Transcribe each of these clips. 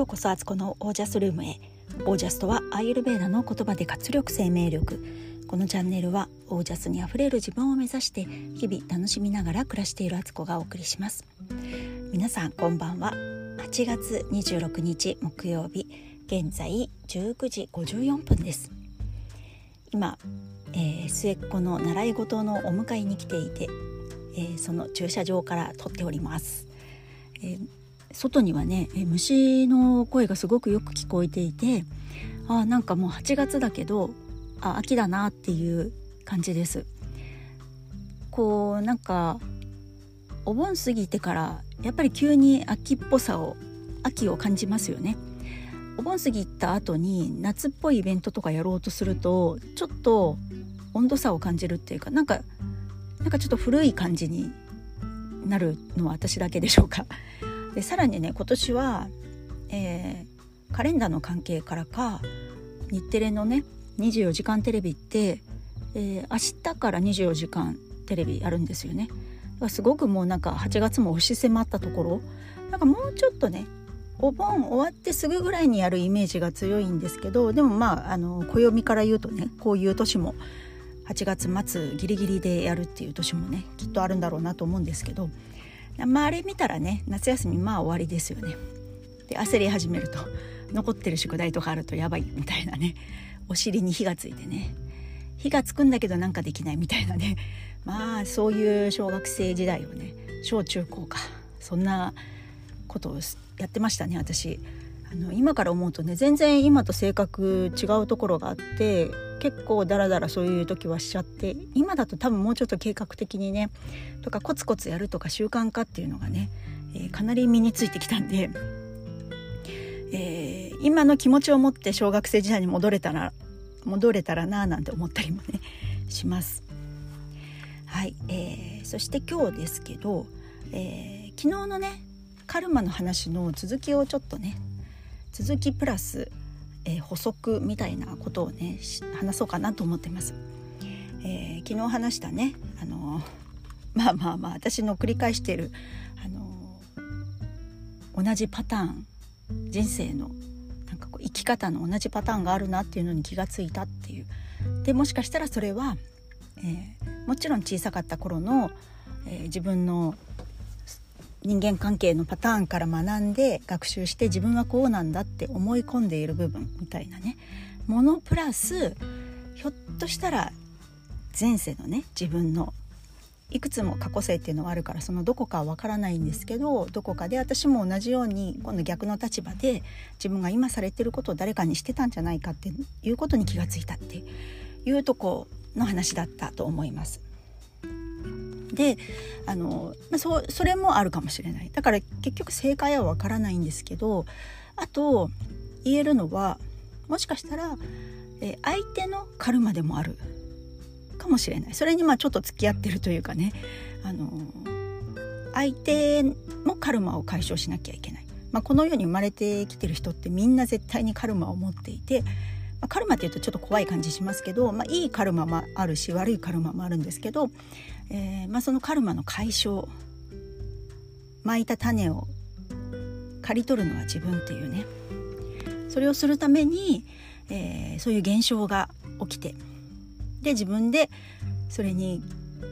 ようこそアツコのオージャスルームへ。オージャスとはアイユルベーダの言葉で活力生命力。このチャンネルはオージャスにあふれる自分を目指して日々楽しみながら暮らしているアツコがお送りします。皆さんこんばんは。8月26日木曜日現在19時54分です。今、えー、末っ子の習い事のお迎えに来ていて、えー、その駐車場から撮っております、えー外にはね虫の声がすごくよく聞こえていてあなんかもう8月だけどあ秋だなっていう感じです。こうなんかお盆過ぎてからやっぱり急に秋っぽさを秋を感じますよね。お盆過ぎた後に夏っぽいイベントとかやろうとするとちょっと温度差を感じるっていうかなんかなんかちょっと古い感じになるのは私だけでしょうか。でさらにね今年は、えー、カレンダーの関係からか日テレのね24時間テレビって、えー、明日から24時間テレビやるんですよね。すごくもうなんか8月も押し迫ったところなんかもうちょっとねお盆終わってすぐぐらいにやるイメージが強いんですけどでもまああの暦から言うとねこういう年も8月末ギリギリでやるっていう年もねきっとあるんだろうなと思うんですけどまあ、あれ見たらね夏休みまあ終わりですよね。で焦り始めると残ってる宿題とかあるとやばいみたいなねお尻に火がついてね火がつくんだけどなんかできないみたいなねまあそういう小学生時代をね小中高かそんなことをやってましたね私。あの今から思うとね全然今と性格違うところがあって結構ダラダラそういう時はしちゃって今だと多分もうちょっと計画的にねとかコツコツやるとか習慣化っていうのがね、えー、かなり身についてきたんで、えー、今の気持ちを持って小学生時代に戻れたら戻れたらななんて思ったりもねします。はい、えー、そして今日ですけど、えー、昨日のねカルマの話の続きをちょっとね続きプラスえー、補足みたいなことをね話そうかなと思ってます。えー、昨日話したねあの まあまあまあ私の繰り返してるあの同じパターン人生のなんかこう生き方の同じパターンがあるなっていうのに気がついたっていうでもしかしたらそれは、え、もちろん小さかった頃の、え、自分の人間関係のパターンから学んで学習して自分はこうなんだって思い込んでいる部分みたいなねものプラスひょっとしたら前世のね自分のいくつも過去性っていうのはあるからそのどこかはわからないんですけどどこかで私も同じように今度逆の立場で自分が今されてることを誰かにしてたんじゃないかっていうことに気がついたっていうとこの話だったと思います。であの、まあ、そそれもあるかもしれない。だから結局正解はわからないんですけどあと言えるのはもしかしたら、え相手のカルマでもあるかもしれない。それにまあちょっと付き合ってるというかね。あの相手もカルマを解消しなきゃいけない、まあ、この世に生まれてきてる人ってみんな絶対にカルマを持っていてあ、カルマっていうとちょっと怖い感じしますけど、まあ、いいカルマもあるし悪いカルマもあるんですけど、えーまあ、そのカルマの解消まいた種を刈り取るのは自分っていうねそれをするために、えー、そういう現象が起きてで自分でそれに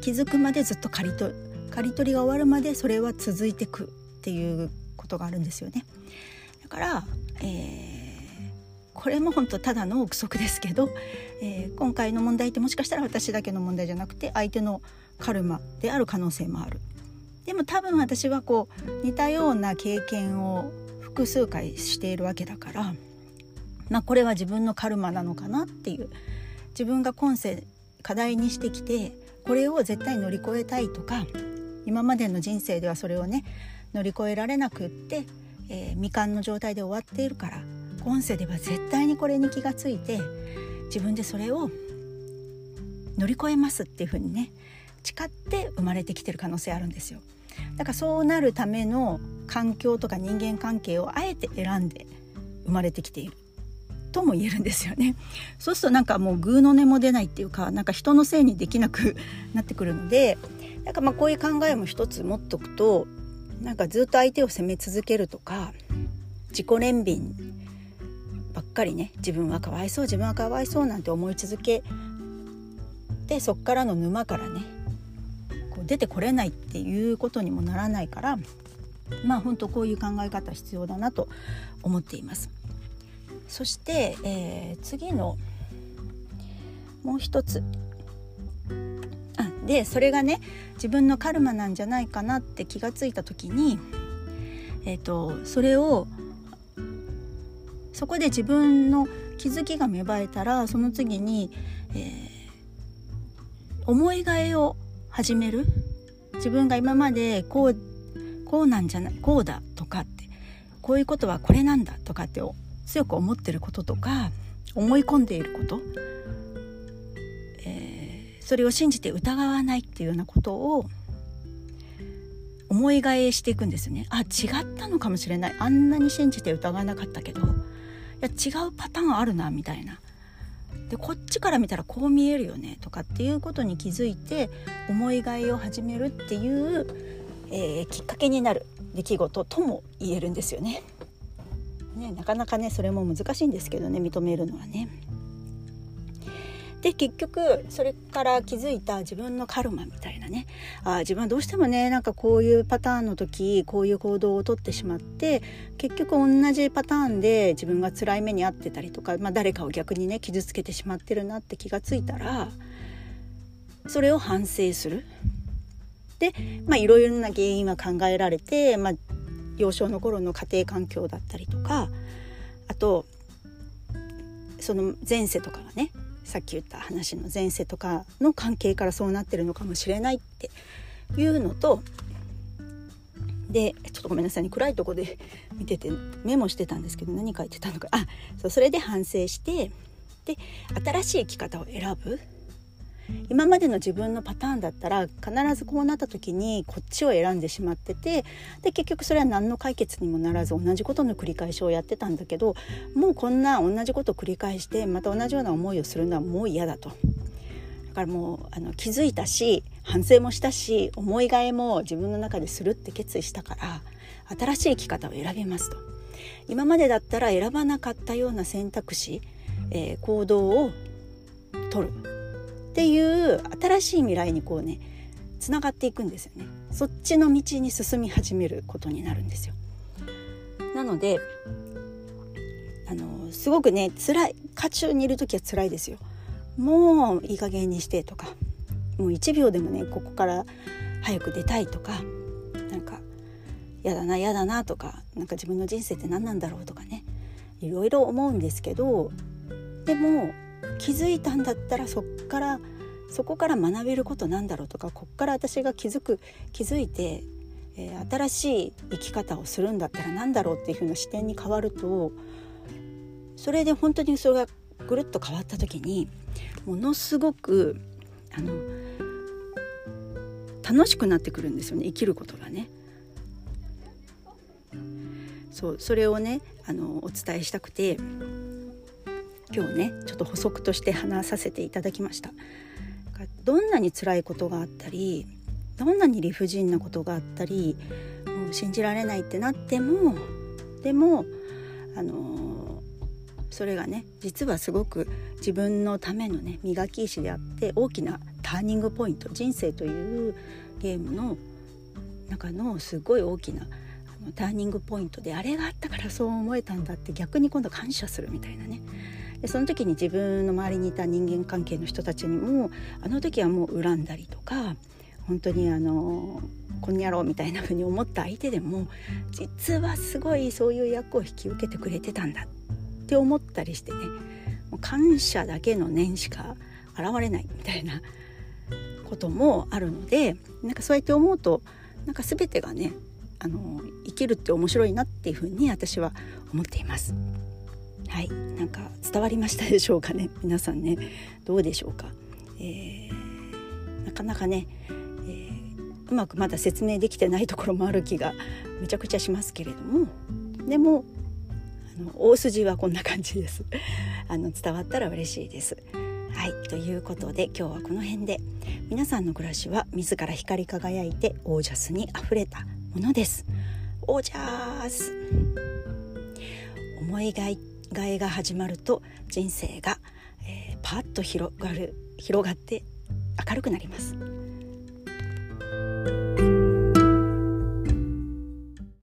気づくまでずっと刈り取刈り取りが終わるまでそれは続いてくっていうことがあるんですよね。だから、えーこれも本当ただの憶測ですけど、えー、今回の問題ってもしかしたら私だけの問題じゃなくて相手のカルマである可能性もある。でも多分私はこう似たような経験を複数回しているわけだから、まあ、これは自分のカルマなのかなっていう自分が今世課題にしてきてこれを絶対乗り越えたいとか今までの人生ではそれをね乗り越えられなくって、えー、未完の状態で終わっているから今世では絶対にこれに気がついて自分でそれを乗り越えますっていうふうにね誓って生まれてきてる可能性あるんですよ。だからそうなるための環境とか人間関係をあえて選んで生まれてきているとも言えるんですよね。そうするとなんかもうグーの音も出ないっていうかなんか人のせいにできなくなってくるのでなんかまあこういう考えも一つ持っとくとなんかずっと相手を責め続けるとか自己憐憫ばっかりね自分はかわいそう自分はかわいそうなんて思い続けてそっからの沼からねこう出てこれないっていうことにもならないからまあ本当こういう考え方必要だなと思っています。そして、えー、次のもう一つあでそれがね自分のカルマなんじゃないかなって気がついた時に、えーと、それをそこで自分の気づきが芽生えたらその次に、えー、思いがえを始める。自分が今までこうこうなんじゃないこうだとかってこういうことはこれなんだとかって強く思ってることとか思い込んでいること、えー、それを信じて疑わないっていうようなことを思いがえしていくんですね。あ違ったのかもしれない。あんなに信じて疑わなかったけどや違うパターンあるなみたいなでこっちから見たらこう見えるよねとかっていうことに気づいて思いがいを始めるっていう、えー、きっかけになる出来事とも言えるんですよね。ねなかなかねそれも難しいんですけどね認めるのはね。で結局それから気づいた自分のカルマみたいなねあ自分はどうしてもねなんかこういうパターンの時こういう行動をとってしまって結局同じパターンで自分が辛い目に遭ってたりとか、まあ、誰かを逆にね傷つけてしまってるなって気がついたらそれを反省する。でまあいろいろな原因は考えられて、まあ、幼少の頃の家庭環境だったりとかあとその前世とかがねさっき言った話の前世とかの関係からそうなってるのかもしれないっていうのとでちょっとごめんなさいね。暗いとこで見ててメモしてたんですけど何書いてたのか。あそうそれで反省してで新しい生き方を選ぶ。今までの自分のパターンだったら必ずこうなった時にこっちを選んでしまっててで結局それは何の解決にもならず同じことの繰り返しをやってたんだけどもうこんな同じことを繰り返してまた同じような思いをするのはもう嫌だと。だからもうあの気づいたし反省もしたし思いがえも自分の中でするって決意したから新しい生き方を選びますと。今までだったら選ばなかったような選択肢、えー、行動を取るっていう新しい未来にこうねつながっていくんですよね。そっちの道に進み始めることになるんですよ。なのであのすごくね辛い渦中にいる時は辛いですよ。もういい加減にしてとかもう1秒でもねここから早く出たいとかなんかやだなやだなとかなんか自分の人生って何なんだろうとかねいろいろ思うんですけどでも気づいたんだったらそっからそこから学べることなんだろうとかこっから私が気づく気づいて、えー、新しい生き方をするんだったら何だろうっていう風な視点に変わるとそれで本当にそれがぐるっと変わった時にものすごくあの楽しくなってくるんですよね生きることがね。そうそれをねあのお伝えしたくて今日ねちょっと補足として話させていただきました。どんなに辛いことがあったりどんなに理不尽なことがあったりもう信じられないってなってもでもあのそれがね実はすごく自分のためのね磨き石であって大きなターニングポイント人生というゲームの中のすごい大きなターニングポイントであれがあったからそう思えたんだって逆に今度感謝するみたいなね。でその時に自分の周りにいた人間関係の人たちにもあの時はもう恨んだりとか本当にあのこんにゃろうみたいな風に思った相手でも実はすごいそういう役を引き受けてくれてたんだって思ったりしてねもう感謝だけの念しか現れないみたいなこともあるのでなんかそうやって思うとなんか全てがねあの生きるって面白いなっていうふうに私は思っています。はい。なんか伝わりましたでしょうかね？皆さんね。どうでしょうか、えー、なかなかね、えー、うまくまだ説明できてないところもある気がめちゃくちゃしますけれども。でもあの大筋はこんな感じです。あの伝わったら嬉しいです。はい。ということで今日はこの辺で皆さんの暮らしは自ら光り輝いてオージャスにあふれたものです。オージャース。思いがえが始まると人生が、えー、パッと広がる広がって明るくなります。